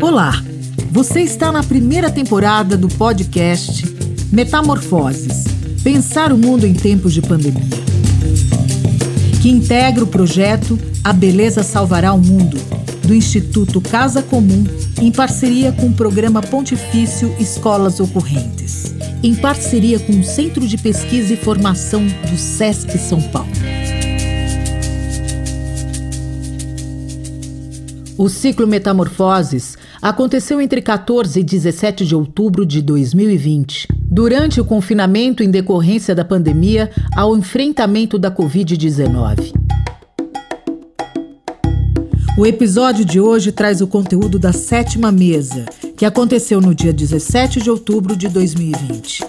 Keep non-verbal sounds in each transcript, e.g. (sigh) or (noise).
Olá, você está na primeira temporada do podcast Metamorfoses Pensar o Mundo em Tempos de Pandemia, que integra o projeto A Beleza Salvará o Mundo, do Instituto Casa Comum, em parceria com o programa Pontifício Escolas Ocorrentes, em parceria com o Centro de Pesquisa e Formação do SESC São Paulo. O ciclo Metamorfoses aconteceu entre 14 e 17 de outubro de 2020, durante o confinamento em decorrência da pandemia ao enfrentamento da Covid-19. O episódio de hoje traz o conteúdo da sétima mesa, que aconteceu no dia 17 de outubro de 2020.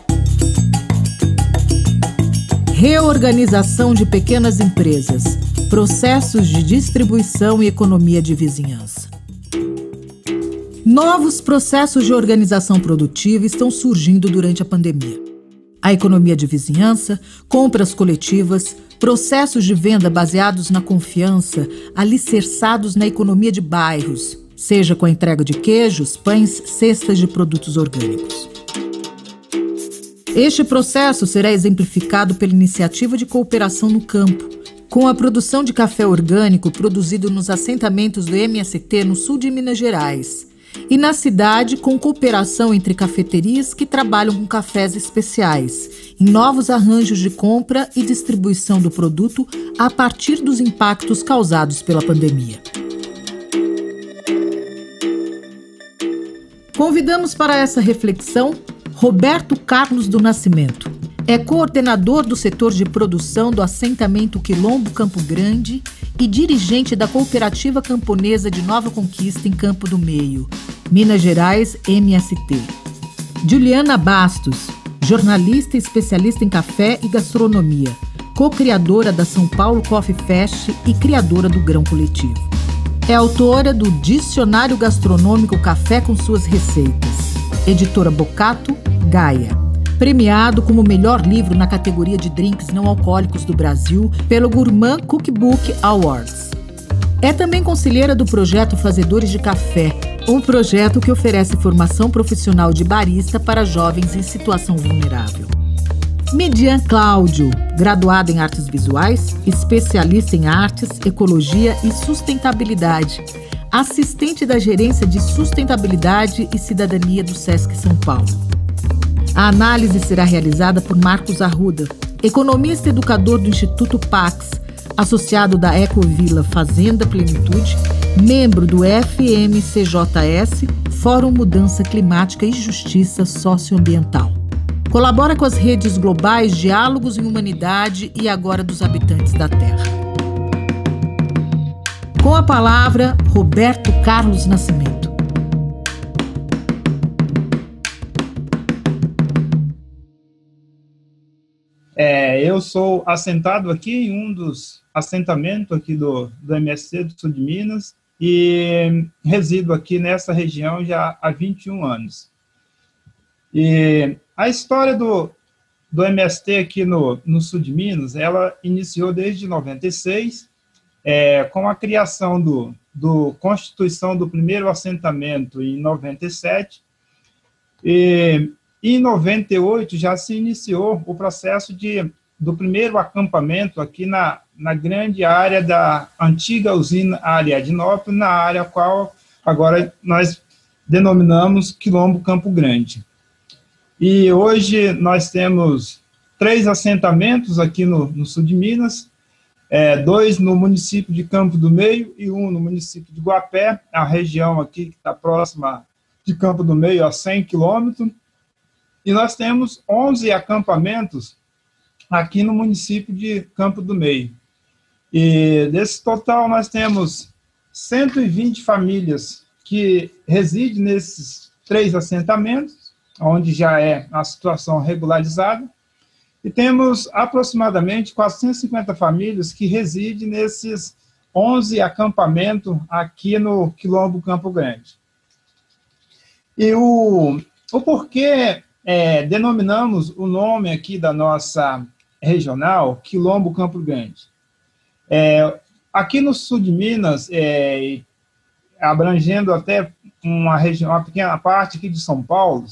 Reorganização de pequenas empresas, processos de distribuição e economia de vizinhança. Novos processos de organização produtiva estão surgindo durante a pandemia. A economia de vizinhança, compras coletivas, processos de venda baseados na confiança, alicerçados na economia de bairros, seja com a entrega de queijos, pães, cestas de produtos orgânicos. Este processo será exemplificado pela iniciativa de cooperação no campo, com a produção de café orgânico produzido nos assentamentos do MST no sul de Minas Gerais e na cidade com cooperação entre cafeterias que trabalham com cafés especiais, em novos arranjos de compra e distribuição do produto a partir dos impactos causados pela pandemia. Convidamos para essa reflexão Roberto Carlos do Nascimento. É coordenador do setor de produção do assentamento Quilombo Campo Grande e dirigente da Cooperativa Camponesa de Nova Conquista em Campo do Meio, Minas Gerais, MST. Juliana Bastos, jornalista e especialista em café e gastronomia, co-criadora da São Paulo Coffee Fest e criadora do Grão Coletivo. É autora do Dicionário Gastronômico Café com suas receitas. Editora Bocato, Gaia. Premiado como melhor livro na categoria de drinks não alcoólicos do Brasil pelo Gourmand Cookbook Awards. É também conselheira do projeto Fazedores de Café, um projeto que oferece formação profissional de barista para jovens em situação vulnerável. Median Cláudio, graduado em artes visuais, especialista em artes, ecologia e sustentabilidade, assistente da Gerência de Sustentabilidade e Cidadania do SESC São Paulo. A análise será realizada por Marcos Arruda, economista e educador do Instituto Pax, associado da Ecovila Fazenda Plenitude membro do FMCJS, Fórum Mudança Climática e Justiça Socioambiental. Colabora com as redes globais Diálogos em Humanidade e Agora dos Habitantes da Terra. Com a palavra, Roberto Carlos Nascimento. É, eu sou assentado aqui em um dos assentamentos aqui do, do MSC do Sul de Minas, e resido aqui nessa região já há 21 anos. E a história do, do MST aqui no, no sul de Minas, ela iniciou desde 96, é, com a criação do, do Constituição do primeiro assentamento em 97, e em 98 já se iniciou o processo de, do primeiro acampamento aqui na, na grande área da antiga usina Ariadnópolis, na área qual agora nós denominamos Quilombo Campo Grande. E hoje nós temos três assentamentos aqui no, no sul de Minas, é, dois no município de Campo do Meio e um no município de Guapé, a região aqui que está próxima de Campo do Meio, a 100 quilômetros. E nós temos 11 acampamentos aqui no município de Campo do Meio. E desse total, nós temos 120 famílias que residem nesses três assentamentos, onde já é a situação regularizada, e temos aproximadamente 450 famílias que residem nesses 11 acampamentos aqui no Quilombo Campo Grande. E o, o porquê é, denominamos o nome aqui da nossa regional Quilombo Campo Grande? É, Aqui no sul de Minas, é, abrangendo até uma região, uma pequena parte aqui de São Paulo,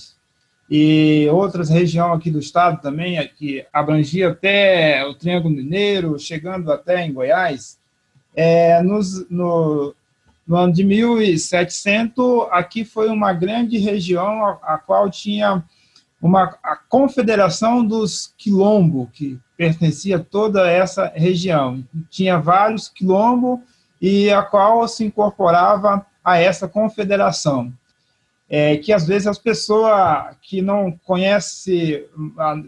e outras regiões aqui do estado também, que abrangia até o Triângulo Mineiro, chegando até em Goiás, é, nos, no, no ano de 1700, aqui foi uma grande região a, a qual tinha uma a confederação dos quilombo, que pertencia a toda essa região. Tinha vários quilombos e a qual se incorporava a essa confederação. É, que às vezes as pessoas que não conhecem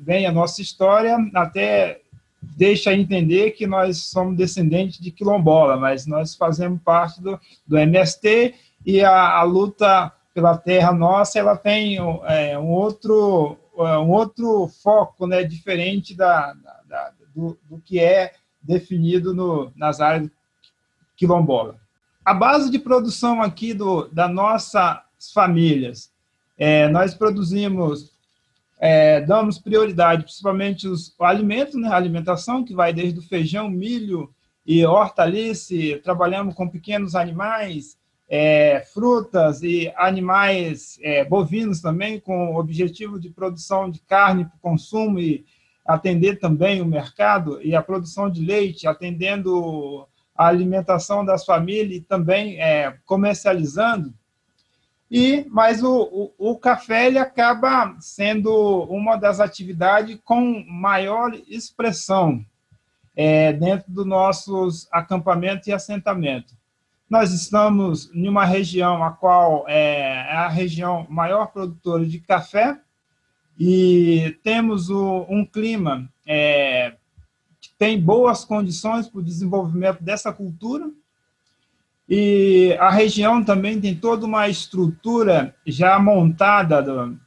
bem a nossa história até deixa entender que nós somos descendentes de quilombola, mas nós fazemos parte do, do MST e a, a luta pela terra nossa ela tem é, um outro é, um outro foco né diferente da, da do, do, que é definido no, nas áreas quilombola. A base de produção aqui do, da nossas famílias é, nós produzimos é, damos prioridade principalmente os alimentos né alimentação que vai desde o feijão milho e hortaliça trabalhamos com pequenos animais é, frutas e animais é, bovinos também, com o objetivo de produção de carne para consumo e atender também o mercado, e a produção de leite, atendendo a alimentação das famílias e também é, comercializando. E, mas o, o, o, café ele acaba sendo uma das atividades com maior expressão é, dentro dos nossos acampamentos e assentamentos. Nós estamos em uma região a qual é, é a região maior produtora de café e temos o, um clima é, que tem boas condições para o desenvolvimento dessa cultura. E a região também tem toda uma estrutura já montada do,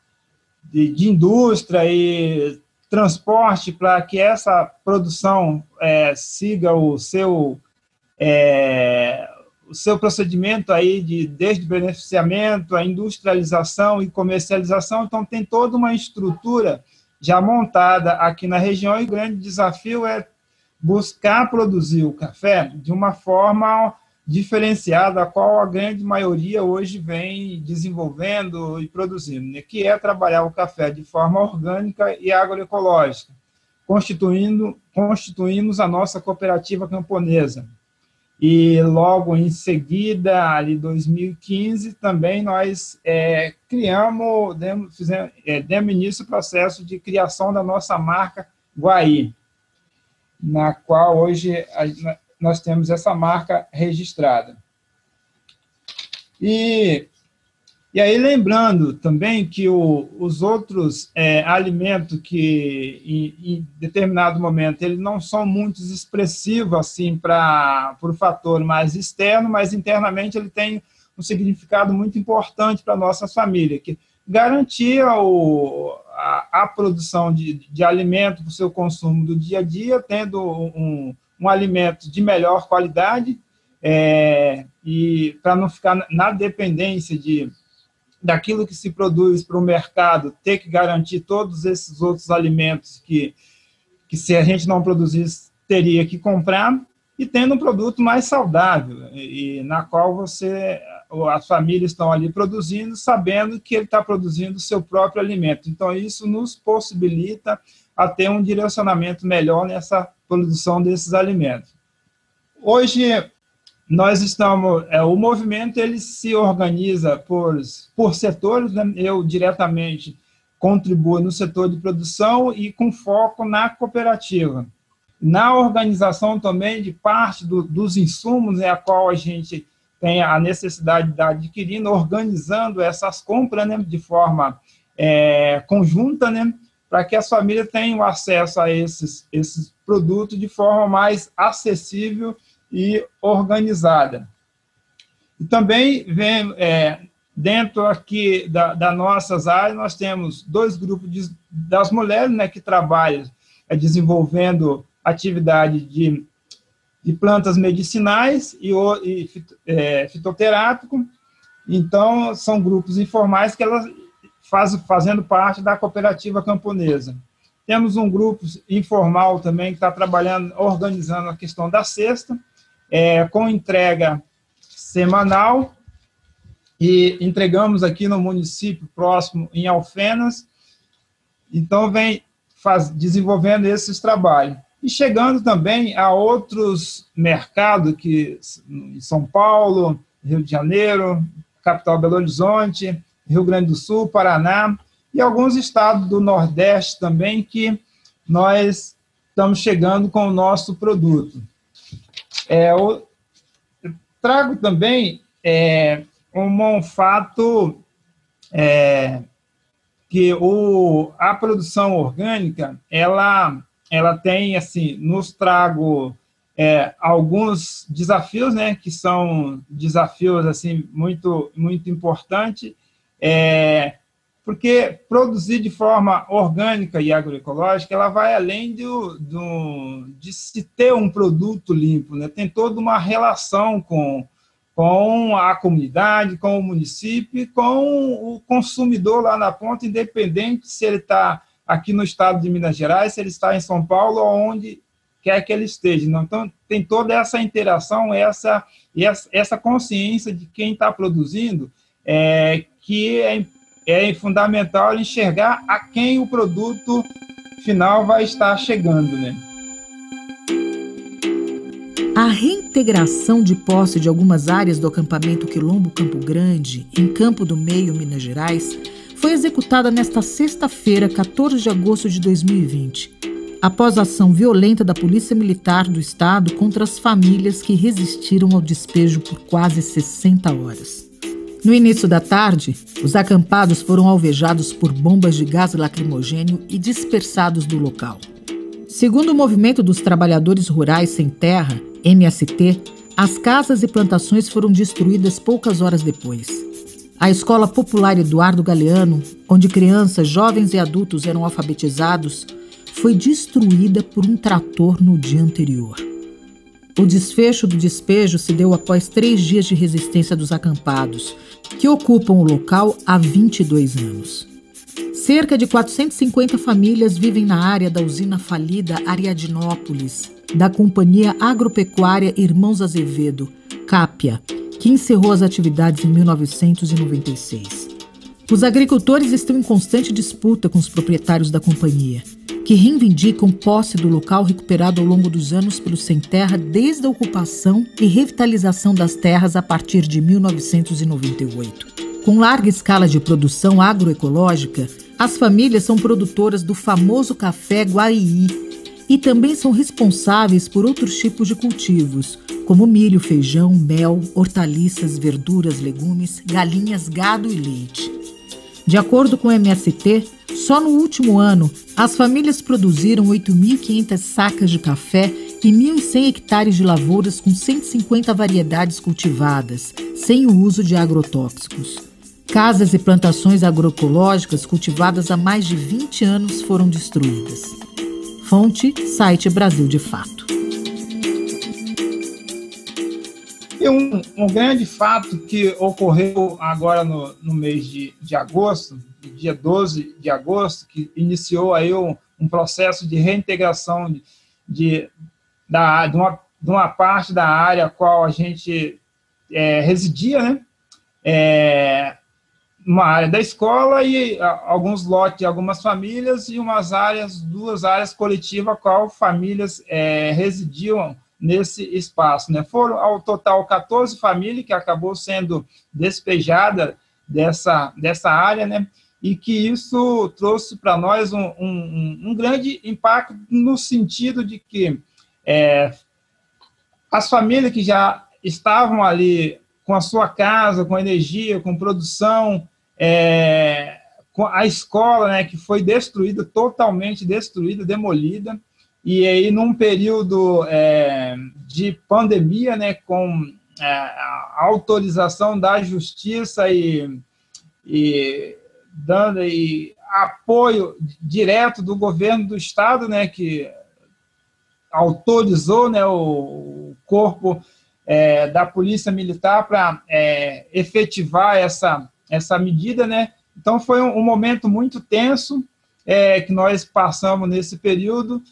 de, de indústria e transporte para que essa produção é, siga o seu é, o seu procedimento aí de desde beneficiamento, a industrialização e comercialização, então tem toda uma estrutura já montada aqui na região e o grande desafio é buscar produzir o café de uma forma diferenciada, a qual a grande maioria hoje vem desenvolvendo e produzindo, né? que é trabalhar o café de forma orgânica e agroecológica, constituindo constituímos a nossa cooperativa camponesa e logo em seguida, ali 2015, também nós é, criamos, demos, fizemos, é, demos início ao processo de criação da nossa marca Guaí, na qual hoje a, nós temos essa marca registrada. E e aí, lembrando também que o, os outros é, alimentos que, em, em, determinado momento, eles não são muito expressivos assim, para o fator mais externo, mas internamente ele tem um significado muito importante para a nossa família, que garantia o, a, a, produção de, de alimento para o seu consumo do dia a dia, tendo um, um alimento de melhor qualidade, é, e para não ficar na dependência de daquilo que se produz para o mercado, ter que garantir todos esses outros alimentos que, que se a gente não produzisse, teria que comprar, e tendo um produto mais saudável, e, e na qual você, as famílias estão ali produzindo, sabendo que ele está produzindo o seu próprio alimento. Então, isso nos possibilita a ter um direcionamento melhor nessa produção desses alimentos. Hoje, nós estamos, é, o movimento ele se organiza por, por setores, né? eu diretamente contribuo no setor de produção e com foco na cooperativa. Na organização também de parte do, dos insumos, né, a qual a gente tem a necessidade de adquirindo, organizando essas compras né, de forma é, conjunta, né, para que as famílias tenham acesso a esses, esses produtos de forma mais acessível e organizada. E também vem, é, dentro aqui da, das nossas áreas, nós temos dois grupos de, das mulheres né, que trabalham é, desenvolvendo atividade de, de plantas medicinais e, e é, fitoterápico. Então, são grupos informais que elas faz, fazendo parte da cooperativa camponesa. Temos um grupo informal também que está trabalhando, organizando a questão da cesta, é, com entrega semanal, e entregamos aqui no município próximo, em Alfenas, então vem faz, desenvolvendo esses trabalhos. E chegando também a outros mercados, que em São Paulo, Rio de Janeiro, capital Belo Horizonte, Rio Grande do Sul, Paraná, e alguns estados do Nordeste também, que nós estamos chegando com o nosso produto. É, eu trago também é, um, um fato é, que o, a produção orgânica, ela, ela tem, assim, nos trago é, alguns desafios, né, que são desafios, assim, muito, muito importantes, é, porque produzir de forma orgânica e agroecológica, ela vai além do, do, de se ter um produto limpo, né, tem toda uma relação com com a comunidade, com o município com o consumidor lá na ponta, independente se ele está aqui no estado de Minas Gerais, se ele está em São Paulo ou onde quer que ele esteja. Então, tem toda essa interação, essa, essa consciência de quem está produzindo, é, que é, é fundamental enxergar a quem o produto final vai estar chegando, né? A reintegração de posse de algumas áreas do acampamento Quilombo Campo Grande, em Campo do Meio, Minas Gerais, foi executada nesta sexta-feira, 14 de agosto de 2020, após a ação violenta da Polícia Militar do Estado contra as famílias que resistiram ao despejo por quase 60 horas. No início da tarde, os acampados foram alvejados por bombas de gás lacrimogênio e dispersados do local. Segundo o Movimento dos Trabalhadores Rurais Sem Terra, MST, as casas e plantações foram destruídas poucas horas depois. A Escola Popular Eduardo Galeano, onde crianças, jovens e adultos eram alfabetizados, foi destruída por um trator no dia anterior. O desfecho do despejo se deu após três dias de resistência dos acampados, que ocupam o local há 22 anos. Cerca de 450 famílias vivem na área da usina falida Ariadnópolis, da Companhia Agropecuária Irmãos Azevedo, CAPIA, que encerrou as atividades em 1996. Os agricultores estão em constante disputa com os proprietários da companhia, que reivindicam posse do local recuperado ao longo dos anos pelo Sem Terra desde a ocupação e revitalização das terras a partir de 1998. Com larga escala de produção agroecológica, as famílias são produtoras do famoso café Guaii e também são responsáveis por outros tipos de cultivos, como milho, feijão, mel, hortaliças, verduras, legumes, galinhas, gado e leite. De acordo com o MST, só no último ano, as famílias produziram 8.500 sacas de café e 1.100 hectares de lavouras com 150 variedades cultivadas, sem o uso de agrotóxicos. Casas e plantações agroecológicas cultivadas há mais de 20 anos foram destruídas. Fonte: site Brasil de Fato. Um, um grande fato que ocorreu agora no, no mês de, de agosto, dia 12 de agosto, que iniciou aí um, um processo de reintegração de, de, da, de, uma, de uma parte da área a qual a gente é, residia, né? É, uma área da escola e alguns lotes de algumas famílias e umas áreas, duas áreas coletivas, qual famílias é, residiam nesse espaço. Né? Foram, ao total, 14 famílias que acabou sendo despejada dessa, dessa área, né? e que isso trouxe para nós um, um, um, grande impacto no sentido de que é, as famílias que já estavam ali com a sua casa, com energia, com produção, é, a escola, né, que foi destruída, totalmente destruída, demolida, e aí num período é, de pandemia, né, com é, autorização da justiça e, e dando e apoio direto do governo do estado, né, que autorizou, né, o corpo é, da polícia militar para é, efetivar essa essa medida, né? Então foi um, um momento muito tenso é, que nós passamos nesse período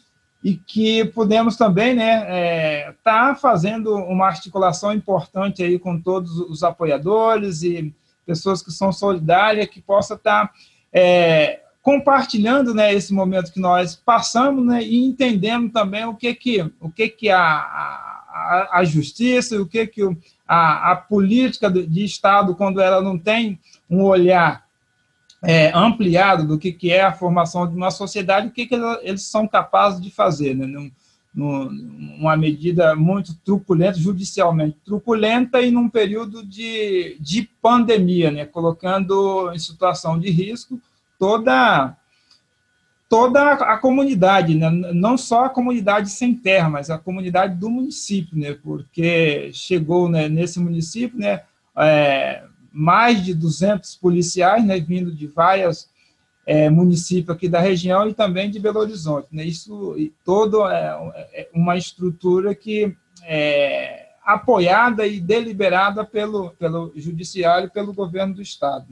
e que pudemos também né é, tá fazendo uma articulação importante aí com todos os apoiadores e pessoas que são solidárias que possa estar tá, é, compartilhando né esse momento que nós passamos né e entendendo também o que que o que que a, a, a justiça o que que a, a política de Estado quando ela não tem um olhar é, ampliado do que, que é a formação de uma sociedade, o que, que eles são capazes de fazer, né? Num, numa medida muito truculenta, judicialmente truculenta, e num período de, de pandemia, né? colocando em situação de risco toda, toda a comunidade, né? não só a comunidade sem terra, mas a comunidade do município, né? porque chegou né, nesse município né, é, mais de 200 policiais, né, vindo de vários é, municípios aqui da região e também de Belo Horizonte. Né, isso e todo é, é uma estrutura que é apoiada e deliberada pelo, pelo judiciário e pelo governo do estado.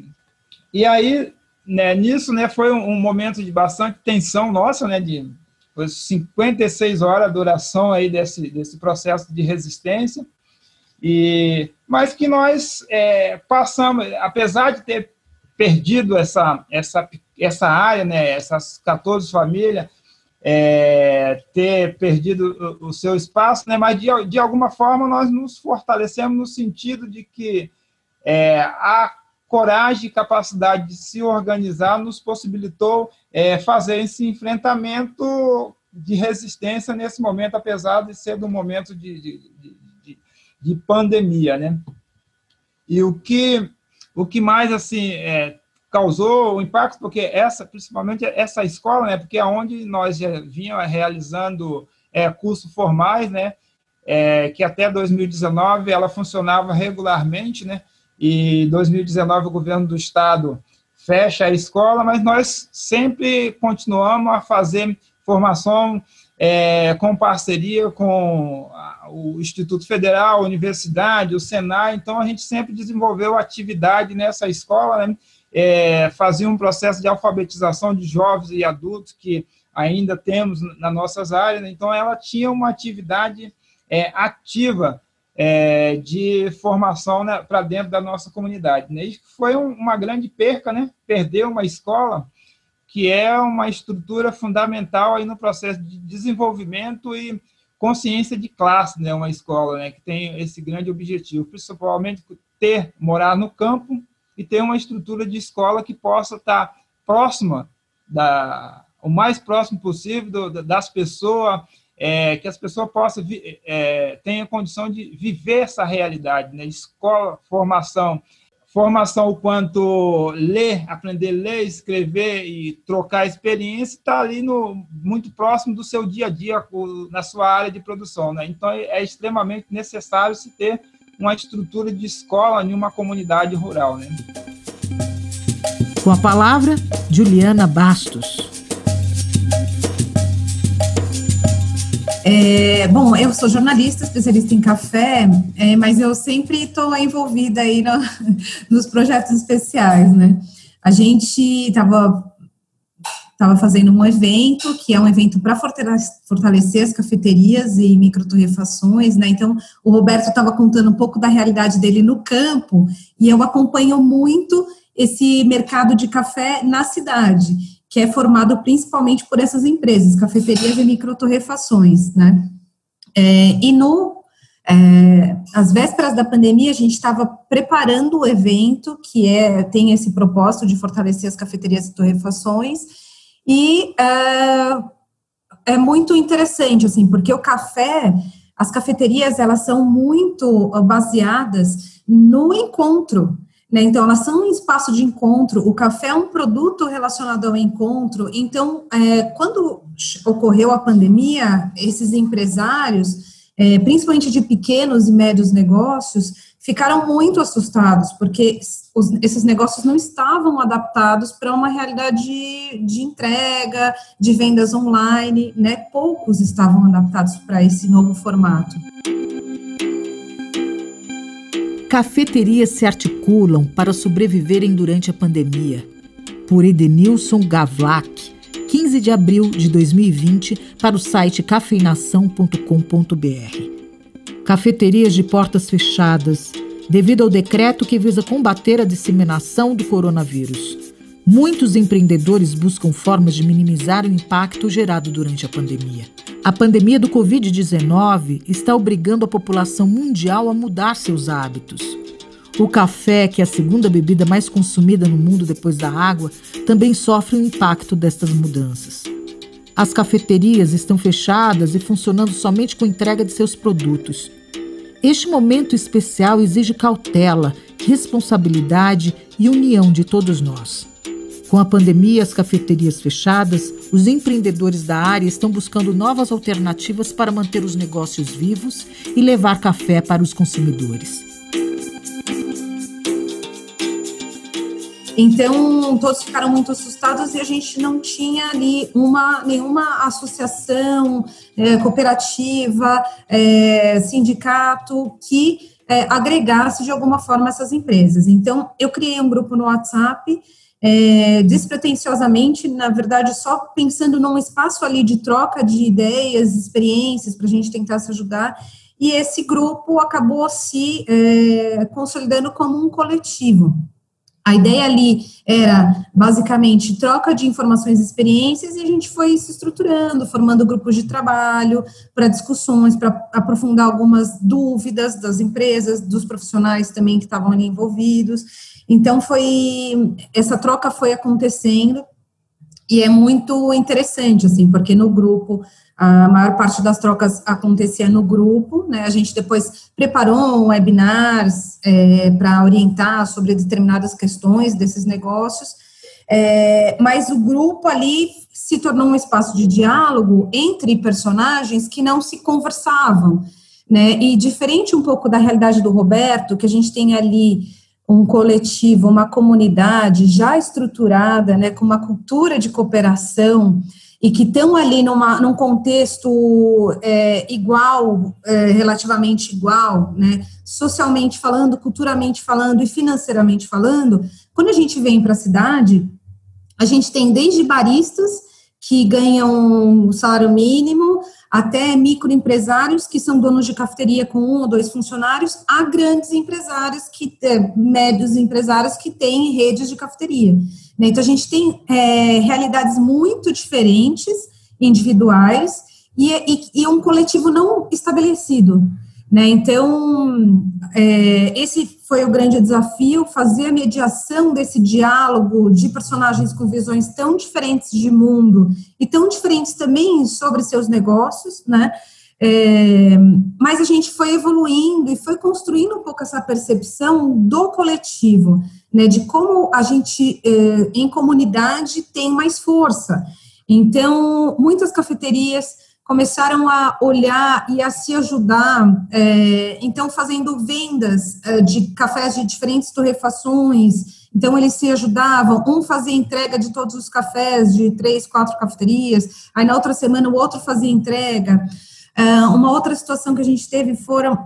E aí, né, nisso, né, foi um, um momento de bastante tensão nossa, né, de foi 56 horas a duração aí desse, desse processo de resistência, e, mas que nós é, passamos, apesar de ter perdido essa, essa, essa área, né, essas 14 famílias, é, ter perdido o, o, seu espaço, né, mas de, de alguma forma nós nos fortalecemos no sentido de que é, a coragem e capacidade de se organizar nos possibilitou é, fazer esse enfrentamento de resistência nesse momento, apesar de ser um momento de, de, de de pandemia, né? E o que o que mais assim é, causou impacto porque essa principalmente essa escola, né? Porque é onde nós já vinhamos realizando é, cursos formais, né? É, que até 2019 ela funcionava regularmente, né? E 2019 o governo do estado fecha a escola, mas nós sempre continuamos a fazer formação é, com parceria com o Instituto Federal, a Universidade, o Senai, então a gente sempre desenvolveu atividade nessa escola, né? é, fazia um processo de alfabetização de jovens e adultos que ainda temos nas nossas áreas, né? então ela tinha uma atividade é, ativa é, de formação né, para dentro da nossa comunidade. Né? Foi um, uma grande perca, né? perder uma escola que é uma estrutura fundamental aí no processo de desenvolvimento e consciência de classe, né, uma escola, né, que tem esse grande objetivo, principalmente ter morar no campo e ter uma estrutura de escola que possa estar próxima da o mais próximo possível do, das pessoas, é, que as pessoas possam é, tenham condição de viver essa realidade, né, escola, formação formação quanto ler, aprender a ler, escrever e trocar experiência está ali no muito próximo do seu dia a dia na sua área de produção, né? Então é, é extremamente necessário se ter uma estrutura de escola em uma comunidade rural, né? Com a palavra, Juliana Bastos. É, bom, eu sou jornalista, especialista em café, é, mas eu sempre estou envolvida aí no, (laughs) nos projetos especiais, né? A gente estava tava fazendo um evento, que é um evento para fortalecer as cafeterias e microtorrefações, né? Então, o Roberto estava contando um pouco da realidade dele no campo, e eu acompanho muito esse mercado de café na cidade que é formado principalmente por essas empresas, cafeterias e microtorrefações, né? É, e no é, às vésperas da pandemia, a gente estava preparando o evento, que é, tem esse propósito de fortalecer as cafeterias e torrefações, e é, é muito interessante, assim, porque o café, as cafeterias, elas são muito baseadas no encontro, né? Então, elas são um espaço de encontro, o café é um produto relacionado ao encontro. Então, é, quando ocorreu a pandemia, esses empresários, é, principalmente de pequenos e médios negócios, ficaram muito assustados, porque os, esses negócios não estavam adaptados para uma realidade de, de, entrega, de vendas online, né? Poucos estavam adaptados para esse novo formato cafeterias se articulam para sobreviverem durante a pandemia. Por Edenilson Gavlak, 15 15 de abril de 2020 para o site cafeinação.com.br. Cafeterias de portas fechadas, devido ao decreto que visa combater a disseminação do coronavírus. Muitos empreendedores buscam formas de minimizar o impacto gerado durante a pandemia. A pandemia do Covid-19 está obrigando a população mundial a mudar seus hábitos. O café, que é a segunda bebida mais consumida no mundo depois da água, também sofre o impacto destas mudanças. As cafeterias estão fechadas e funcionando somente com entrega de seus produtos. Este momento especial exige cautela, responsabilidade e união de todos nós. Com a pandemia as cafeterias fechadas, os empreendedores da área estão buscando novas alternativas para manter os negócios vivos e levar café para os consumidores. Então, todos ficaram muito assustados e a gente não tinha ali uma, nenhuma associação, é, cooperativa, é, sindicato que é, agregasse de alguma forma essas empresas. Então, eu criei um grupo no WhatsApp, é, despretensiosamente, na verdade, só pensando num espaço ali de troca de ideias, experiências, para a gente tentar se ajudar. E esse grupo acabou se é, consolidando como um coletivo. A ideia ali era basicamente troca de informações e experiências e a gente foi se estruturando, formando grupos de trabalho para discussões, para aprofundar algumas dúvidas das empresas, dos profissionais também que estavam ali envolvidos. Então foi essa troca foi acontecendo e é muito interessante assim, porque no grupo a maior parte das trocas acontecia no grupo, né? A gente depois preparou webinars é, para orientar sobre determinadas questões desses negócios, é, mas o grupo ali se tornou um espaço de diálogo entre personagens que não se conversavam, né? E diferente um pouco da realidade do Roberto, que a gente tem ali um coletivo, uma comunidade já estruturada, né, com uma cultura de cooperação e que estão ali numa, num contexto é, igual, é, relativamente igual, né, socialmente falando, culturalmente falando e financeiramente falando, quando a gente vem para a cidade, a gente tem desde baristas que ganham o salário mínimo, até microempresários que são donos de cafeteria com um ou dois funcionários, a grandes empresários, que é, médios empresários que têm redes de cafeteria. Né? Então, a gente tem é, realidades muito diferentes, individuais, e, e, e, um coletivo não estabelecido. Né? Então, é, esse foi o grande desafio, fazer a mediação desse diálogo de personagens com visões tão diferentes de mundo e tão diferentes também sobre seus negócios, né? É, mas a gente foi evoluindo e foi construindo um pouco essa percepção do coletivo né, de como a gente, eh, em comunidade, tem mais força. Então, muitas cafeterias começaram a olhar e a se ajudar, eh, então, fazendo vendas eh, de cafés de diferentes torrefações. Então, eles se ajudavam, um fazia entrega de todos os cafés, de três, quatro cafeterias, aí na outra semana o outro fazia entrega. uma outra situação que a gente teve foram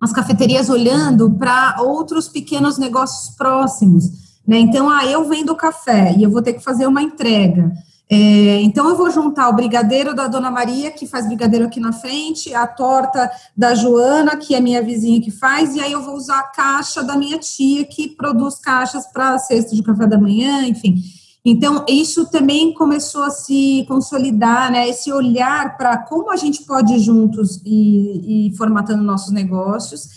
as cafeterias olhando para outros pequenos negócios próximos. Né? Então, ah, eu vendo café e eu vou ter que fazer uma entrega. É, então, eu vou juntar o brigadeiro da Dona Maria, que faz brigadeiro aqui na frente, a torta da Joana, que é minha vizinha que faz, e aí eu vou usar a caixa da minha tia, que produz caixas para cesta de café da manhã, enfim. Então, isso também começou a se consolidar, né? Esse olhar para como a gente pode ir juntos e, e formatando nossos negócios,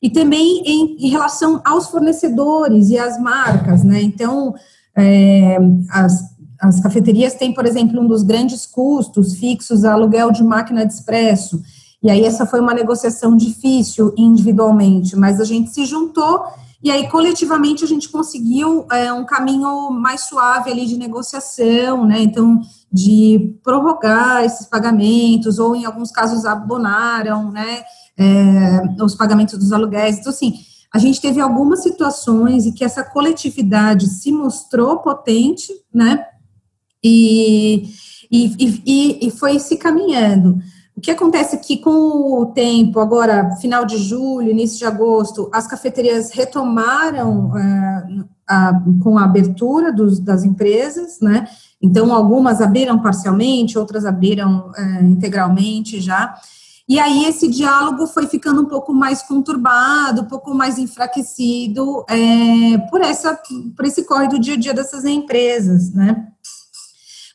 e também em, em, relação aos fornecedores e às marcas, né? Então, é, as, as cafeterias têm, por exemplo, um dos grandes custos fixos, aluguel de máquina de expresso. E aí, essa foi uma negociação difícil individualmente, mas a gente se juntou e aí, coletivamente, a gente conseguiu é, um caminho mais suave ali de negociação, né? Então, de prorrogar esses pagamentos, ou em alguns casos abonaram, né? É, os pagamentos dos aluguéis. Então, assim, a gente teve algumas situações em que essa coletividade se mostrou potente, né? E, e, e, e foi se caminhando. O que acontece é que com o tempo, agora, final de julho, início de agosto, as cafeterias retomaram uh, a, com a abertura dos, das empresas, né? Então, algumas abriram parcialmente, outras abriram é, integralmente já. E aí esse diálogo foi ficando um pouco mais conturbado, um pouco mais enfraquecido é, por, essa, por esse corre do dia a dia dessas empresas, né?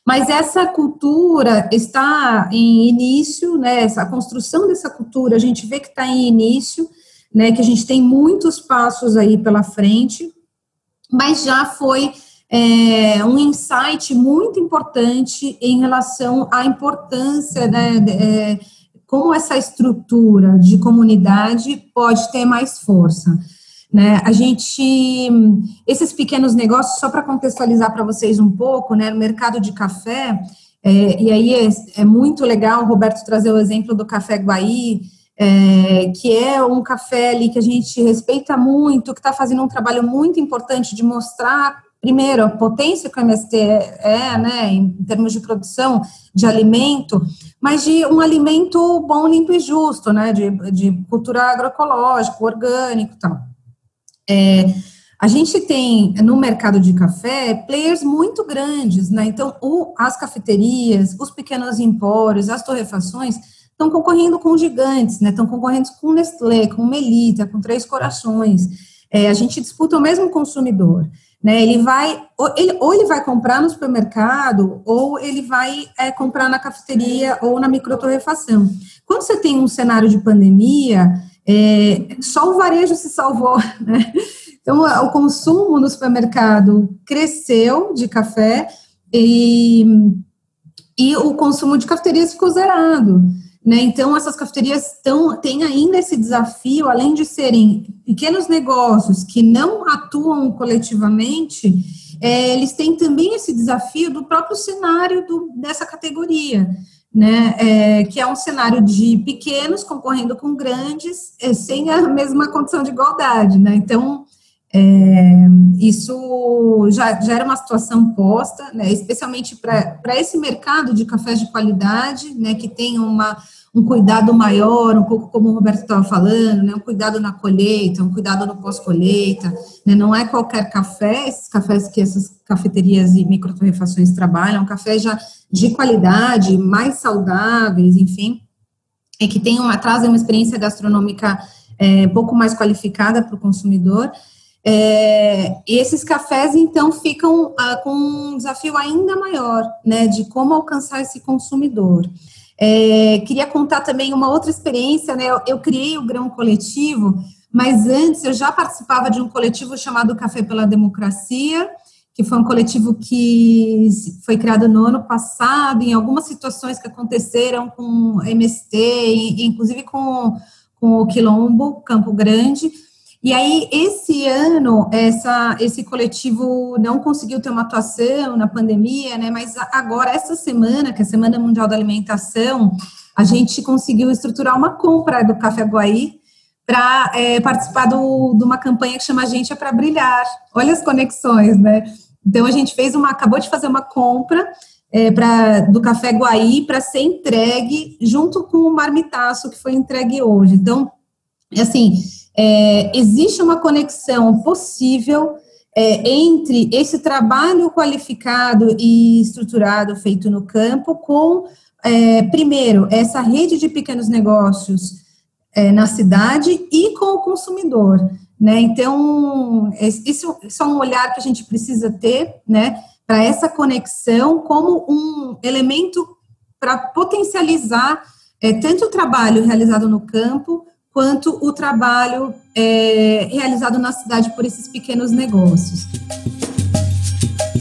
Mas essa cultura está em início, né? Essa construção dessa cultura, a gente vê que está em início, né? Que a gente tem muitos passos aí pela frente, mas já foi é, um insight muito importante em relação à importância, né? De, é, como essa estrutura de comunidade pode ter mais força. Né? A gente, esses pequenos negócios, só para contextualizar para vocês um pouco, né, no mercado de café, é, e aí é, é, muito legal, Roberto, trazer o exemplo do Café Guaí, é, que é um café ali que a gente respeita muito, que está fazendo um trabalho muito importante de mostrar primeiro, a potência que o MST é, né, em termos de produção de alimento, mas de um alimento bom, limpo e justo, né, de, de cultura agroecológica, orgânico e tal. É, a gente tem no mercado de café players muito grandes, né? Então, o, as cafeterias, os pequenos empórios, as torrefações estão concorrendo com gigantes, né? Estão concorrendo com Nestlé, com Melita, com Três Corações. É, a gente disputa o mesmo consumidor. Né, ele vai, ou ele, ou ele vai comprar no supermercado, ou ele vai é, comprar na cafeteria ou na microtorrefação. Quando você tem um cenário de pandemia, é, só o varejo se salvou, (laughs) né? Então, o consumo no supermercado cresceu de café e, e o consumo de cafeterias ficou zerado. Né? Então, essas cafeterias tão, têm ainda esse desafio, além de serem pequenos negócios que não atuam coletivamente, é, eles têm também esse desafio do próprio cenário do, dessa categoria, né? É, que é um cenário de pequenos concorrendo com grandes, é, sem a mesma condição de igualdade. Né? Então, é, isso já, já era uma situação posta, né, especialmente para esse mercado de cafés de qualidade, né, que tem uma, um cuidado maior, um pouco como o Roberto estava falando, né, um cuidado na colheita, um cuidado no pós-colheita, né, não é qualquer café, esses cafés que essas cafeterias e microtorrefações trabalham, cafés já de qualidade, mais saudáveis, enfim, e que tem uma, trazem uma experiência gastronômica é, um pouco mais qualificada para o consumidor, é, esses cafés, então, ficam ah, com um desafio ainda maior, né, de como alcançar esse consumidor. É, queria contar também uma outra experiência, né, eu, eu, criei o Grão Coletivo, mas antes eu já participava de um coletivo chamado Café pela Democracia, que foi um coletivo que foi criado no ano passado, em algumas situações que aconteceram com MST, inclusive com, com o Quilombo, Campo Grande, e aí, esse ano, essa, esse coletivo não conseguiu ter uma atuação na pandemia, né? Mas agora, essa semana, que é a Semana Mundial da Alimentação, a gente conseguiu estruturar uma compra do Café Guaí para é, participar do, de uma campanha que chama Gente é para Brilhar. Olha as conexões, né? Então, a gente fez uma, acabou de fazer uma compra é, pra, do Café Guaí para ser entregue junto com o marmitaço que foi entregue hoje. Então, assim, é, existe uma conexão possível é, entre esse trabalho qualificado e estruturado feito no campo com, é, primeiro, essa rede de pequenos negócios é, na cidade e com o consumidor. Né? Então, isso, é um olhar que a gente precisa ter né, para essa conexão como um elemento para potencializar é, tanto o trabalho realizado no campo quanto o trabalho é, realizado na cidade por esses pequenos negócios.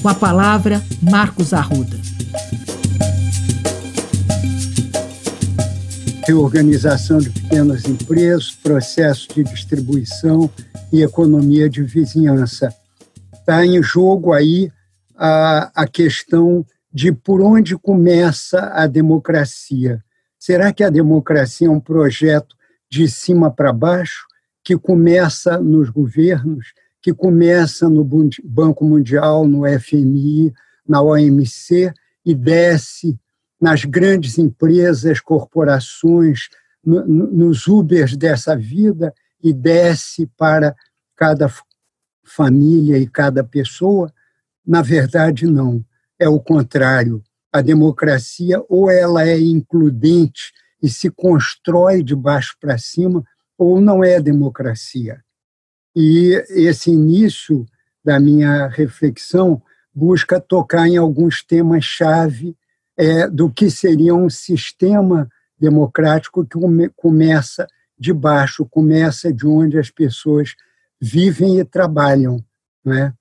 Com a palavra, Marcos Arruda. Reorganização de pequenas empresas, processo de distribuição e economia de vizinhança. Está em jogo aí a, a questão de por onde começa a democracia. Será que a democracia é um projeto de cima para baixo, que começa nos governos, que começa no Banco Mundial, no FMI, na OMC e desce nas grandes empresas, corporações, no, nos Ubers dessa vida e desce para cada família e cada pessoa? Na verdade, não. é o contrário. A democracia ou ela é includente e se constrói de baixo para cima, ou não é democracia. E esse início da minha reflexão busca tocar em alguns temas-chave é, do que seria um sistema democrático que começa de baixo, começa de onde as pessoas vivem e trabalham, né?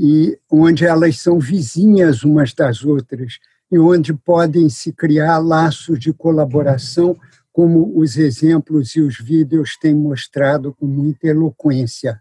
e onde elas são vizinhas umas das outras, e onde podem se criar laços de colaboração, como os exemplos e os vídeos têm mostrado com muita eloquência.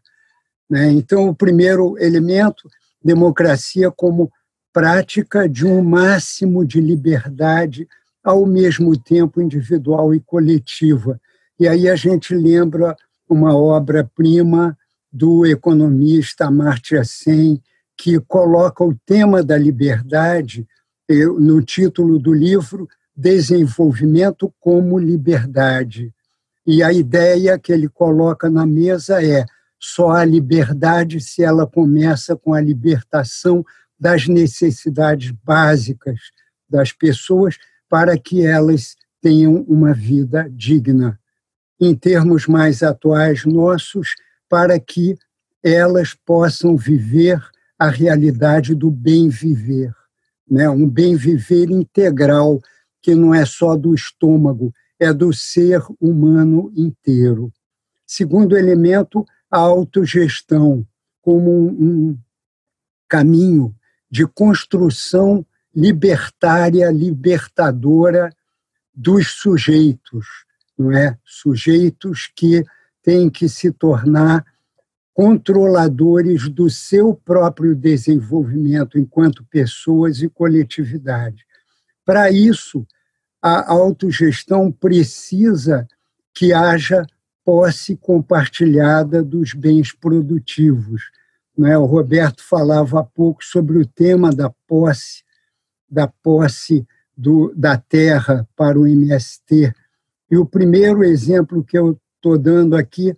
Né? Então, o primeiro elemento, democracia como prática de um máximo de liberdade, ao mesmo tempo individual e coletiva. E aí a gente lembra uma obra-prima do economista Amartya Sen, que coloca o tema da liberdade eh, no título do livro Desenvolvimento como Liberdade. E a ideia que ele coloca na mesa é só a liberdade se ela começa com a libertação das necessidades básicas das pessoas para que elas tenham uma vida digna. Em termos mais atuais nossos, para que elas possam viver a realidade do bem viver, né? Um bem viver integral que não é só do estômago, é do ser humano inteiro. Segundo elemento, a autogestão como um, um caminho de construção libertária, libertadora dos sujeitos, não é? Sujeitos que têm que se tornar controladores do seu próprio desenvolvimento enquanto pessoas e coletividade. Para isso, a autogestão precisa que haja posse compartilhada dos bens produtivos. Né? O Roberto falava há pouco sobre o tema da posse, da posse do, da terra para o MST. E o primeiro exemplo que eu estou dando aqui,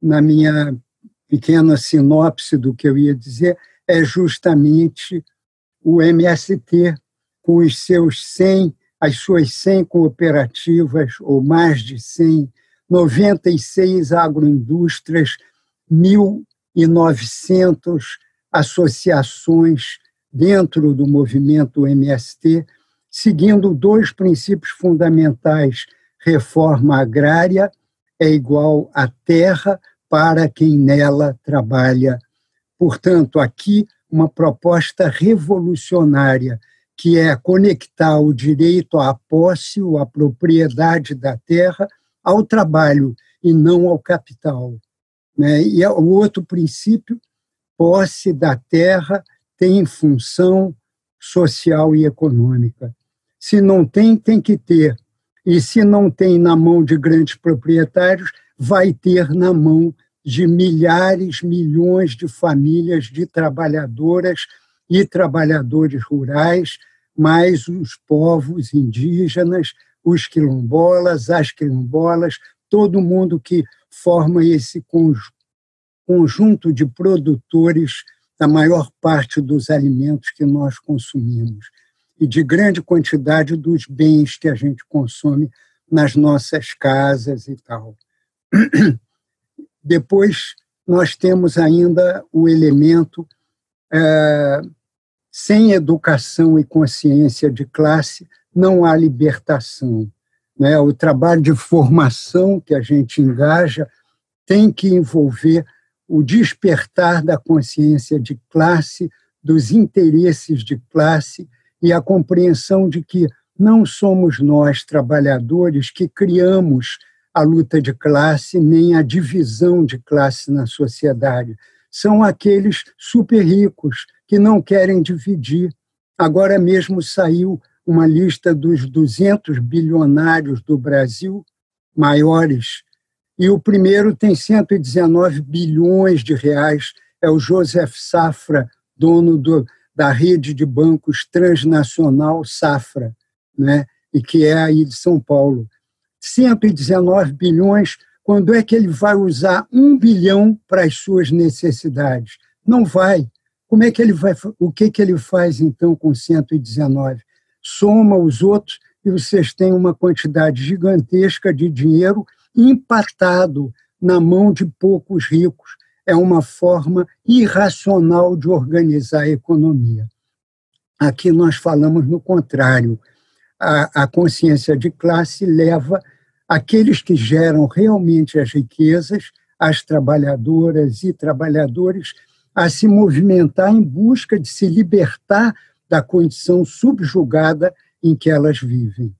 na minha pequena sinopse do que eu ia dizer, é justamente o MST, com os seus 100, as suas 100 cooperativas, ou mais de 100 96 agroindústrias, 1.900 associações dentro do movimento MST, seguindo dois princípios fundamentais: reforma agrária é igual a terra para quem nela trabalha. Portanto, aqui uma proposta revolucionária que é conectar o direito à posse ou à propriedade da terra ao trabalho e não ao capital. Né? E é o outro princípio, posse da terra tem função social e econômica. Se não tem, tem que ter. E se não tem na mão de grandes proprietários, vai ter na mão de milhares, milhões de famílias de trabalhadoras e trabalhadores rurais, mais os povos indígenas, os quilombolas, as quilombolas, todo mundo que forma esse conjunto de produtores da maior parte dos alimentos que nós consumimos e de grande quantidade dos bens que a gente consome nas nossas casas e tal. (clears throat) Depois, nós temos ainda o elemento é, sem educação e consciência de classe, não há libertação. Né? O trabalho de formação que a gente engaja tem que envolver o despertar da consciência de classe, dos interesses de classe e a compreensão de que não somos nós, trabalhadores, que criamos a luta de classe nem a divisão de classe na sociedade. São aqueles super ricos que não querem dividir. Agora mesmo saiu uma lista dos 200 bilionários do Brasil maiores, e o primeiro tem 119 bilhões de reais, é o Joseph Safra, dono do, da rede de bancos transnacional Safra, né? e que é aí de São Paulo. 119 bilhões, quando é que ele vai usar um bilhão para as suas necessidades? Não vai. Como é que ele vai, o que, que ele faz então com 119? Soma os outros e vocês têm uma quantidade gigantesca de dinheiro empatado na mão de poucos ricos. É uma forma irracional de organizar a economia. Aqui nós falamos no contrário. A, a consciência de classe leva aqueles que geram realmente as riquezas, as trabalhadoras e trabalhadores, a se movimentar em busca de se libertar da condição subjugada em que elas vivem.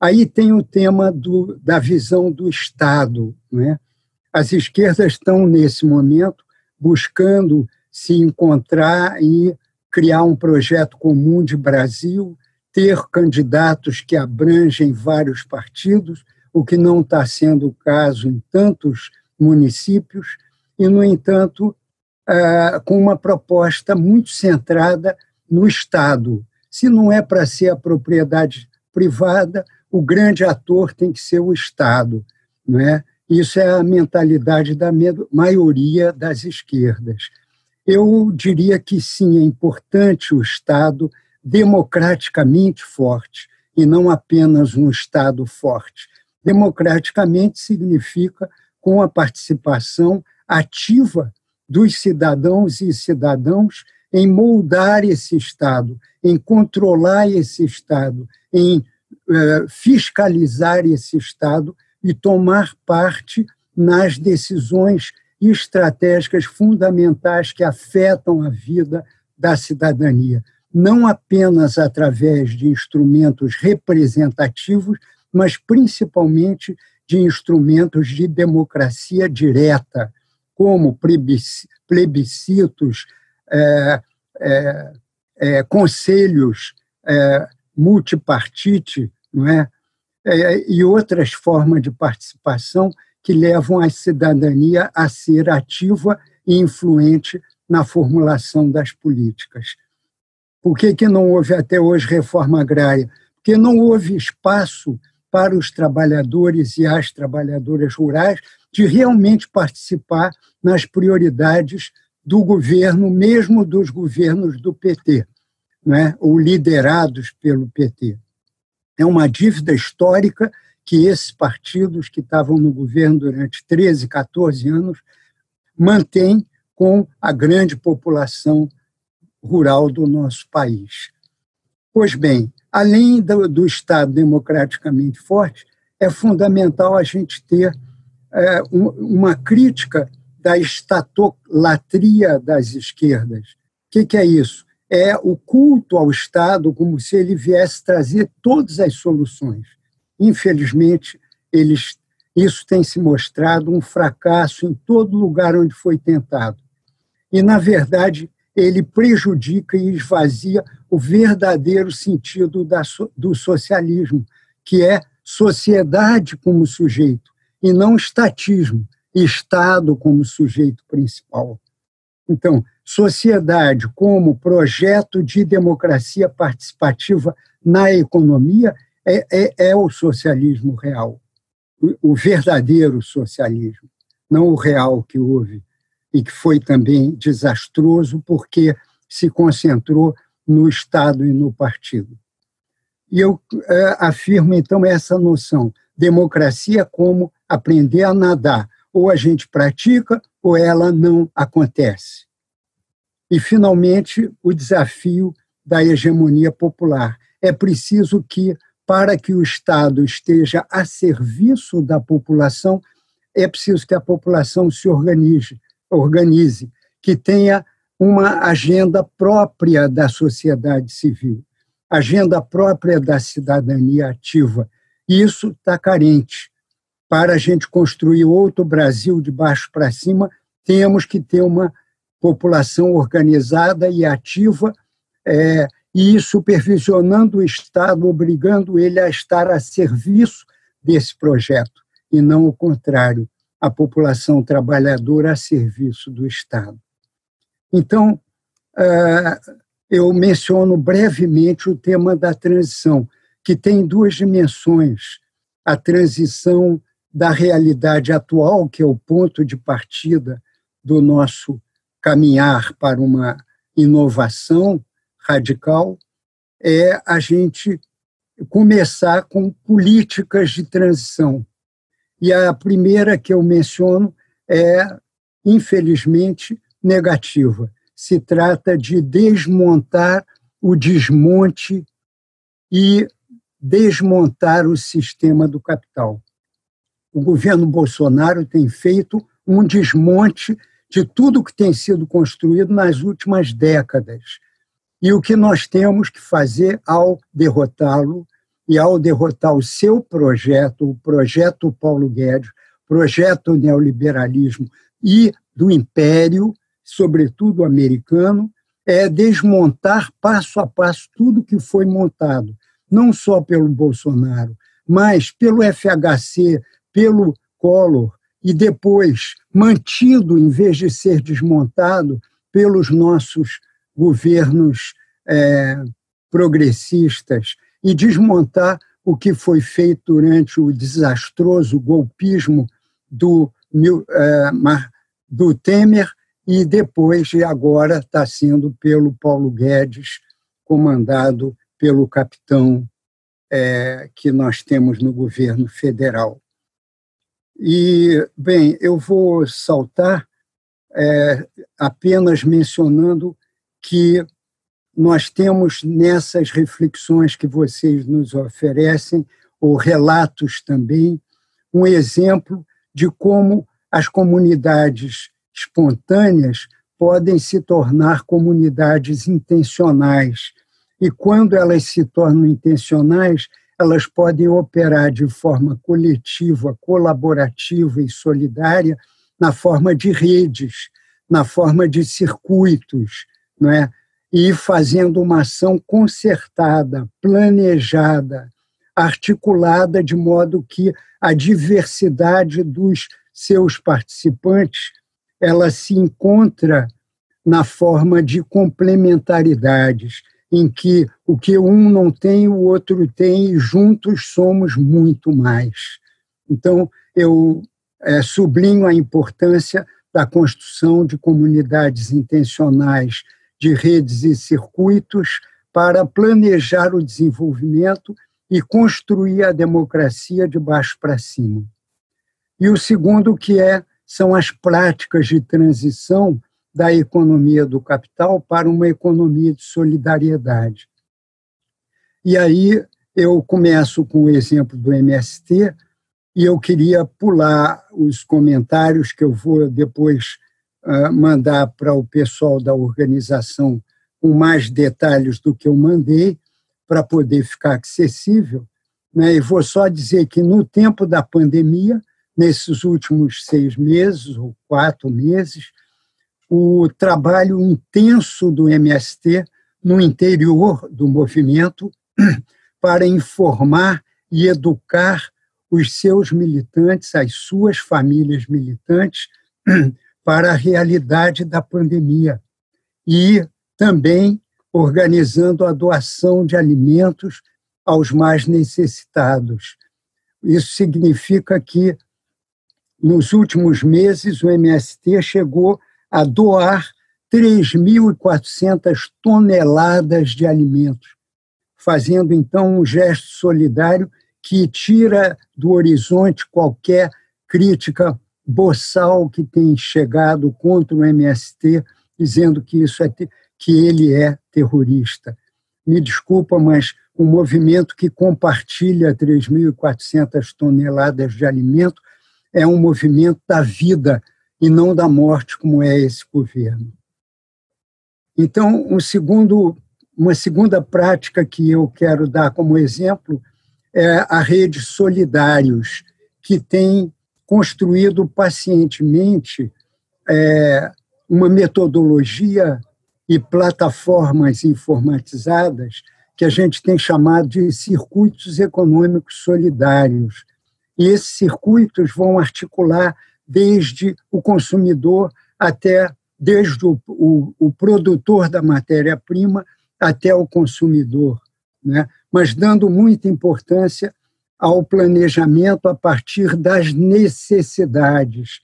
Aí tem o tema do, da visão do Estado. Né? As esquerdas estão, nesse momento, buscando se encontrar e criar um projeto comum de Brasil, ter candidatos que abrangem vários partidos, o que não está sendo o caso em tantos municípios, e, no entanto, ah, com uma proposta muito centrada no Estado. Se não é para ser a propriedade privada, o grande ator tem que ser o Estado. Não é? Isso é a mentalidade da maioria das esquerdas. Eu diria que sim, é importante o Estado democraticamente forte, e não apenas um Estado forte. Democraticamente significa com a participação ativa dos cidadãos e cidadãos em moldar esse Estado, em controlar esse Estado, em eh, fiscalizar esse Estado e tomar parte nas decisões estratégicas fundamentais que afetam a vida da cidadania, não apenas através de instrumentos representativos, mas principalmente de instrumentos de democracia direta, como plebiscitos, é, é, é, conselhos é, multipartite, não é? é? e outras formas de participação que levam a cidadania a ser ativa e influente na formulação das políticas. Por que, que não houve até hoje reforma agrária? Porque não houve espaço para os trabalhadores e as trabalhadoras rurais de realmente participar nas prioridades do governo, mesmo dos governos do PT, né, ou liderados pelo PT. É uma dívida histórica que esses partidos que estavam no governo durante 13, 14 anos mantêm com a grande população rural do nosso país. Pois bem, além do, do Estado democraticamente forte, é fundamental a gente ter é, um, uma crítica da estatolatria das esquerdas. O que, que é isso? É o culto ao Estado como se ele viesse trazer todas as soluções. Infelizmente, eles, isso tem se mostrado um fracasso em todo lugar onde foi tentado. E, na verdade, ele prejudica e esvazia o verdadeiro sentido da, do socialismo, que é sociedade como sujeito, e não estatismo, Estado como sujeito principal. Então, sociedade como projeto de democracia participativa na economia é, é, é o socialismo real, o, o verdadeiro socialismo, não o real que houve e que foi também desastroso porque se concentrou no Estado e no partido. E eu é, afirmo, então, essa noção: democracia como aprender a nadar, ou a gente pratica ou ela não acontece. E, finalmente, o desafio da hegemonia popular. É preciso que, para que o Estado esteja a serviço da população, é preciso que a população se organize, organize que tenha uma agenda própria da sociedade civil, agenda própria da cidadania ativa. Isso está carente para a gente construir outro Brasil de baixo para cima, temos que ter uma população organizada e ativa é, e supervisionando o Estado, obrigando ele a estar a serviço desse projeto, e não o contrário, a população trabalhadora a serviço do Estado. Então, é, eu menciono brevemente o tema da transição, que tem duas dimensões: a transição da realidade atual, que é o ponto de partida do nosso caminhar para uma inovação radical é a gente começar com políticas de transição. E a primeira que eu menciono é, infelizmente, negativa. Se trata de desmontar o desmonte e desmontar o sistema do capital. O governo Bolsonaro tem feito um desmonte de tudo que tem sido construído nas últimas décadas. E o que nós temos que fazer ao derrotá-lo e ao derrotar o seu projeto, o projeto Paulo Guedes, projeto neoliberalismo e do império, sobretudo americano, é desmontar passo a passo tudo que foi montado, não só pelo Bolsonaro, mas pelo FHC, pelo Collor, e depois mantido, em vez de ser desmontado, pelos nossos governos é, progressistas, e desmontar o que foi feito durante o desastroso golpismo do, é, do Temer e depois e agora está sendo pelo Paulo Guedes, comandado pelo capitão é, que nós temos no governo federal. E, bem, eu vou saltar é, apenas mencionando que nós temos nessas reflexões que vocês nos oferecem, ou relatos também, um exemplo de como as comunidades espontâneas podem se tornar comunidades intencionais. E quando elas se tornam intencionais, elas podem operar de forma coletiva, colaborativa e solidária na forma de redes, na forma de circuitos, não é? E fazendo uma ação concertada, planejada, articulada de modo que a diversidade dos seus participantes ela se encontra na forma de complementaridades em que o que um não tem, o outro tem, e juntos somos muito mais. Então, eu é, sublinho a importância da construção de comunidades intencionais, de redes e circuitos para planejar o desenvolvimento e construir a democracia de baixo para cima. E o segundo, que é, são as práticas de transição da economia do capital para uma economia de solidariedade. E aí eu começo com o exemplo do MST, e eu queria pular os comentários que eu vou depois mandar para o pessoal da organização com mais detalhes do que eu mandei, para poder ficar acessível. Né? E vou só dizer que no tempo da pandemia, nesses últimos seis meses ou quatro meses, o trabalho intenso do MST no interior do movimento (clears throat) para informar e educar os seus militantes, as suas famílias militantes, (clears throat) para a realidade da pandemia. E também organizando a doação de alimentos aos mais necessitados. Isso significa que, nos últimos meses, o MST chegou a doar 3.400 toneladas de alimentos, fazendo então um gesto solidário que tira do horizonte qualquer crítica boçal que tem chegado contra o MST, dizendo que isso é que ele é terrorista. Me desculpa, mas um movimento que compartilha 3.400 toneladas de alimento é um movimento da vida e não da morte, como é esse governo. Então, um segundo, uma segunda prática que eu quero dar como exemplo é a rede Solidários, que tem construído pacientemente é, uma metodologia e plataformas informatizadas que a gente tem chamado de circuitos econômicos solidários. E esses circuitos vão articular desde o consumidor até desde o, o, o produtor da matéria-prima até o consumidor, né? mas dando muita importância ao planejamento a partir das necessidades,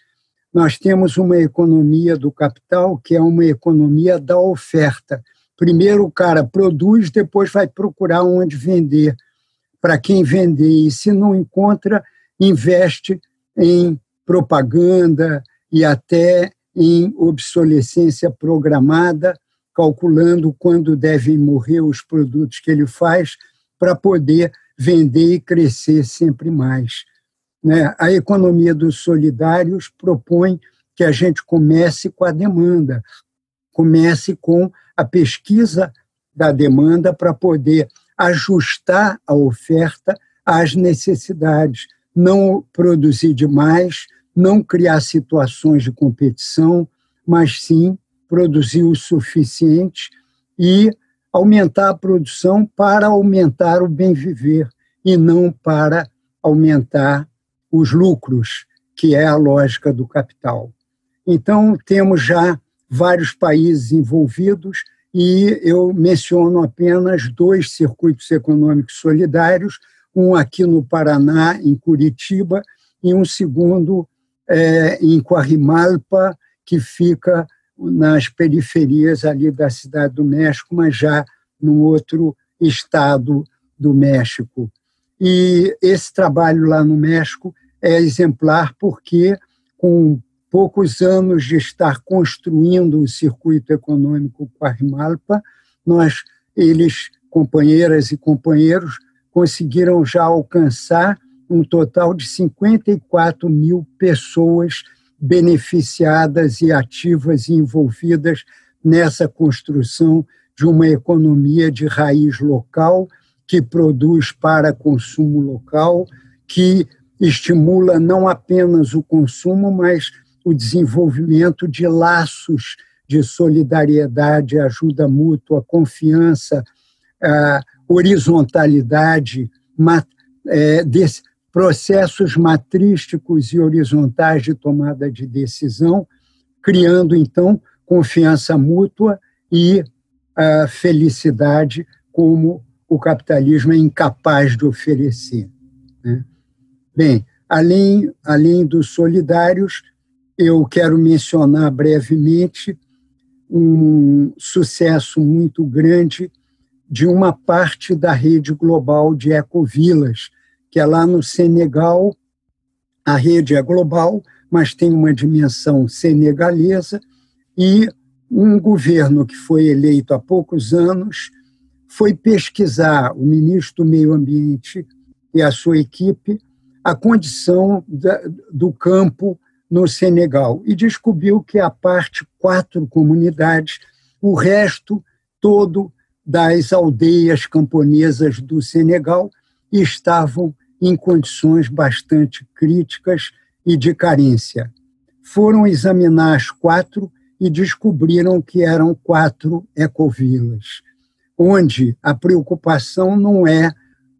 nós temos uma economia do capital que é uma economia da oferta. Primeiro o cara produz, depois vai procurar onde vender, para quem vender, e se não encontra, investe em propaganda e até em obsolescência programada, calculando quando devem morrer os produtos que ele faz para poder vender e crescer sempre mais. Né? A economia dos solidários propõe que a gente comece com a demanda, comece com a pesquisa da demanda para poder ajustar a oferta às necessidades, não produzir demais, não criar situações de competição, mas sim produzir o suficiente e aumentar a produção para aumentar o bem viver e não para aumentar os lucros, que é a lógica do capital. Então, temos já vários países envolvidos e eu menciono apenas dois circuitos econômicos solidários, um aqui no Paraná, em Curitiba, e um segundo é, em Coarimalpa, que fica nas periferias ali da cidade do México, mas já num outro estado do México. E esse trabalho lá no México é exemplar porque, com poucos anos de estar construindo o circuito econômico Quarrimalpa, nós, eles, companheiras e companheiros, conseguiram já alcançar um total de 54 mil pessoas beneficiadas e ativas e envolvidas nessa construção de uma economia de raiz local que produz para consumo local, que estimula não apenas o consumo, mas o desenvolvimento de laços de solidariedade, ajuda mútua, confiança, horizontalidade, é, processos matrísticos e horizontais de tomada de decisão, criando, então, confiança mútua e felicidade como o capitalismo é incapaz de oferecer. Né? Bem, além, além dos solidários, eu quero mencionar brevemente um sucesso muito grande de uma parte da rede global de ecovilas, que é lá no Senegal. A rede é global, mas tem uma dimensão senegalesa, e um governo que foi eleito há poucos anos foi pesquisar, o ministro do Meio Ambiente e a sua equipe, a condição do campo no Senegal e descobriu que a parte quatro comunidades, o resto todo das aldeias camponesas do Senegal estavam em condições bastante críticas e de carência. Foram examinar as quatro e descobriram que eram quatro ecovilas, onde a preocupação não é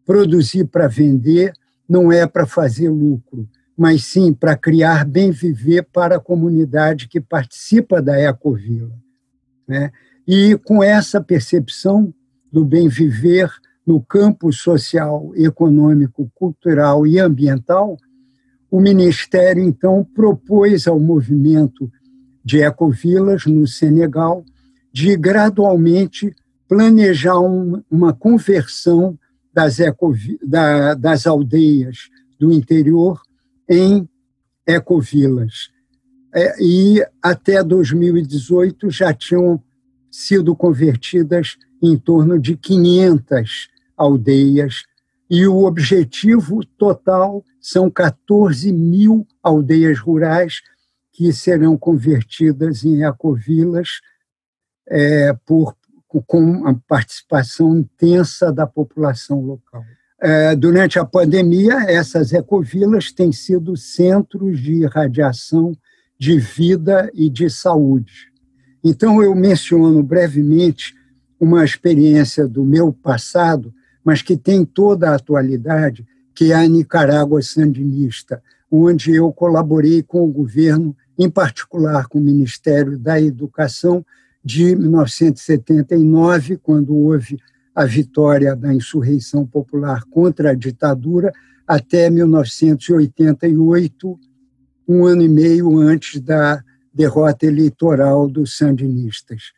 produzir para vender, não é para fazer lucro, mas sim para criar bem viver para a comunidade que participa da Ecovila. Né? E com essa percepção do bem viver no campo social, econômico, cultural e ambiental, o Ministério, então, propôs ao movimento de ecovilas no Senegal de gradualmente planejar uma conversão das, da, das aldeias do interior em ecovilas. É, e até 2018 já tinham sido convertidas em torno de 500 aldeias, e o objetivo total são 14 mil aldeias rurais que serão convertidas em ecovilas é, por com a participação intensa da população local. É, durante a pandemia, essas ecovilas têm sido centros de irradiação de vida e de saúde. Então, eu menciono brevemente uma experiência do meu passado, mas que tem toda a atualidade, que é a Nicarágua Sandinista, onde eu colaborei com o governo, em particular com o Ministério da Educação, de 1979, quando houve a vitória da insurreição popular contra a ditadura, até 1988, um ano e meio antes da derrota eleitoral dos sandinistas.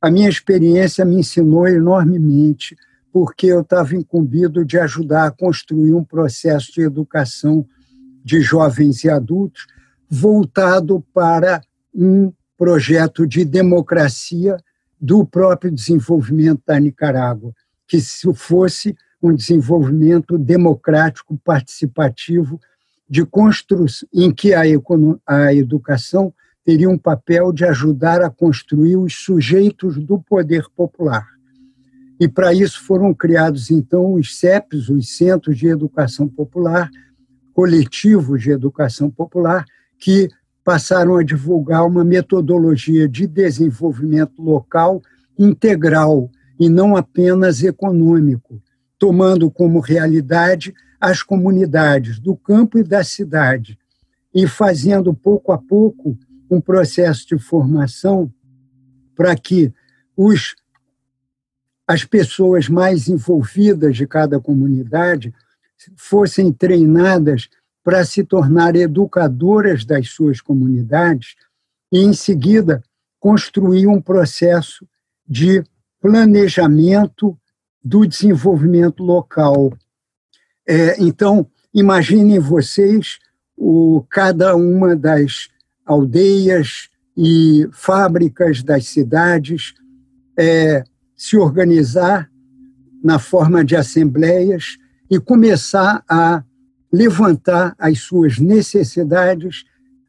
A minha experiência me ensinou enormemente, porque eu estava incumbido de ajudar a construir um processo de educação de jovens e adultos voltado para um projeto de democracia do próprio desenvolvimento da Nicarágua, que se fosse um desenvolvimento democrático participativo de construção em que a, a educação teria um papel de ajudar a construir os sujeitos do poder popular. E para isso foram criados então os CEPs, os Centros de Educação Popular, coletivos de educação popular, que passaram a divulgar uma metodologia de desenvolvimento local integral e não apenas econômico, tomando como realidade as comunidades do campo e da cidade e fazendo pouco a pouco um processo de formação para que os, as pessoas mais envolvidas de cada comunidade fossem treinadas para se tornar educadoras das suas comunidades e, em seguida, construir um processo de planejamento do desenvolvimento local. É, então, imaginem vocês o, cada uma das aldeias e fábricas das cidades é, se organizar na forma de assembleias e começar a levantar as suas necessidades,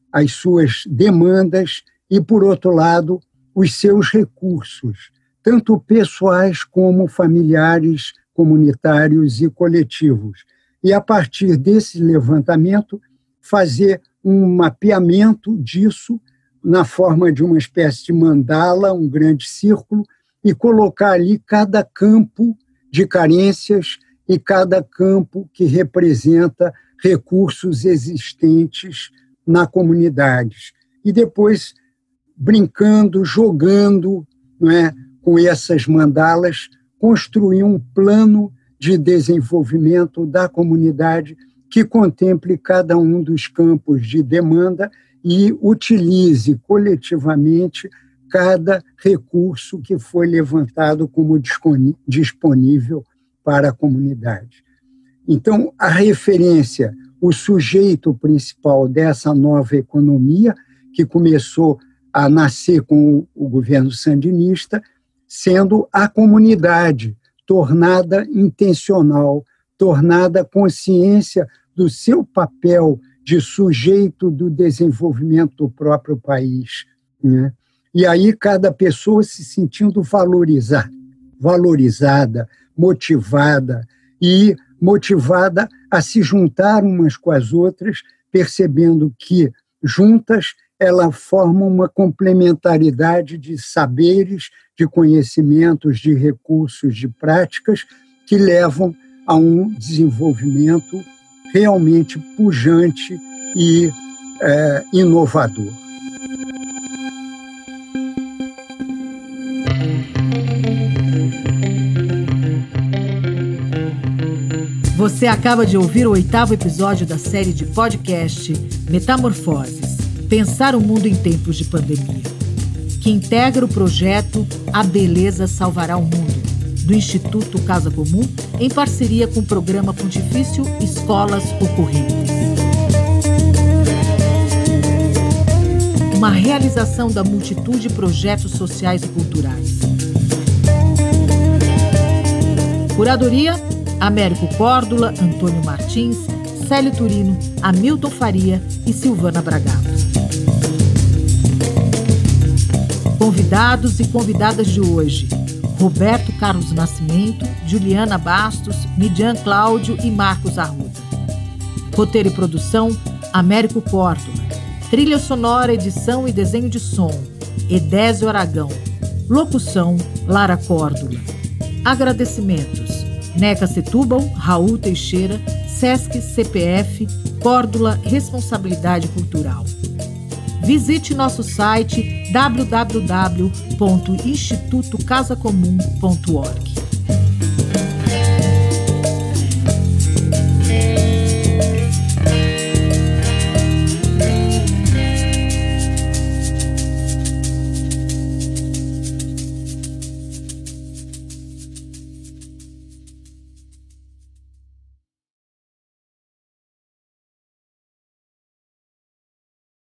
as suas demandas e, por outro lado, os seus recursos tanto pessoais como familiares, comunitários e coletivos. E, a partir desse levantamento, fazer um mapeamento disso na forma de uma espécie de mandala, um grande círculo, e colocar ali cada campo de carências e cada campo que representa recursos existentes na comunidade. E depois brincando, jogando, não é? com essas mandalas, construir um plano de desenvolvimento da comunidade que contemple cada um dos campos de demanda e utilize coletivamente cada recurso que foi levantado como disponível para a comunidade. Então, a referência, o sujeito principal dessa nova economia, que começou a nascer com o governo sandinista, sendo a comunidade tornada intencional, tornada consciência do seu papel de sujeito do desenvolvimento do próprio país. Né? E aí cada pessoa se sentindo valorizada, valorizada, motivada e motivada a se juntar umas com as outras, percebendo que juntas ela forma uma complementaridade de saberes, de conhecimentos, de recursos, de práticas que levam a um desenvolvimento realmente pujante e é, inovador. Você acaba de ouvir o oitavo episódio da série de podcast Metamorfoses Pensar o Mundo em Tempos de Pandemia, que integra o projeto A Beleza Salvará o Mundo, do Instituto Casa Comum, em parceria com o programa Pontifício Escolas Ocorridas. Uma realização da multitude de projetos sociais e culturais. Curadoria: Américo Córdula, Antônio Martins, Célio Turino, Hamilton Faria e Silvana Bragato. Convidados e convidadas de hoje: Roberto Carlos Nascimento, Juliana Bastos, Midian Cláudio e Marcos Arruda. Roteiro e produção: Américo Córdoba. Trilha sonora, edição e desenho de som: Edésio Aragão. Locução: Lara Córdula. Agradecimentos: Neca Setúbal, Raul Teixeira, Sesc CPF, Córdula Responsabilidade Cultural. Visite nosso site www.institutocasacomum.org.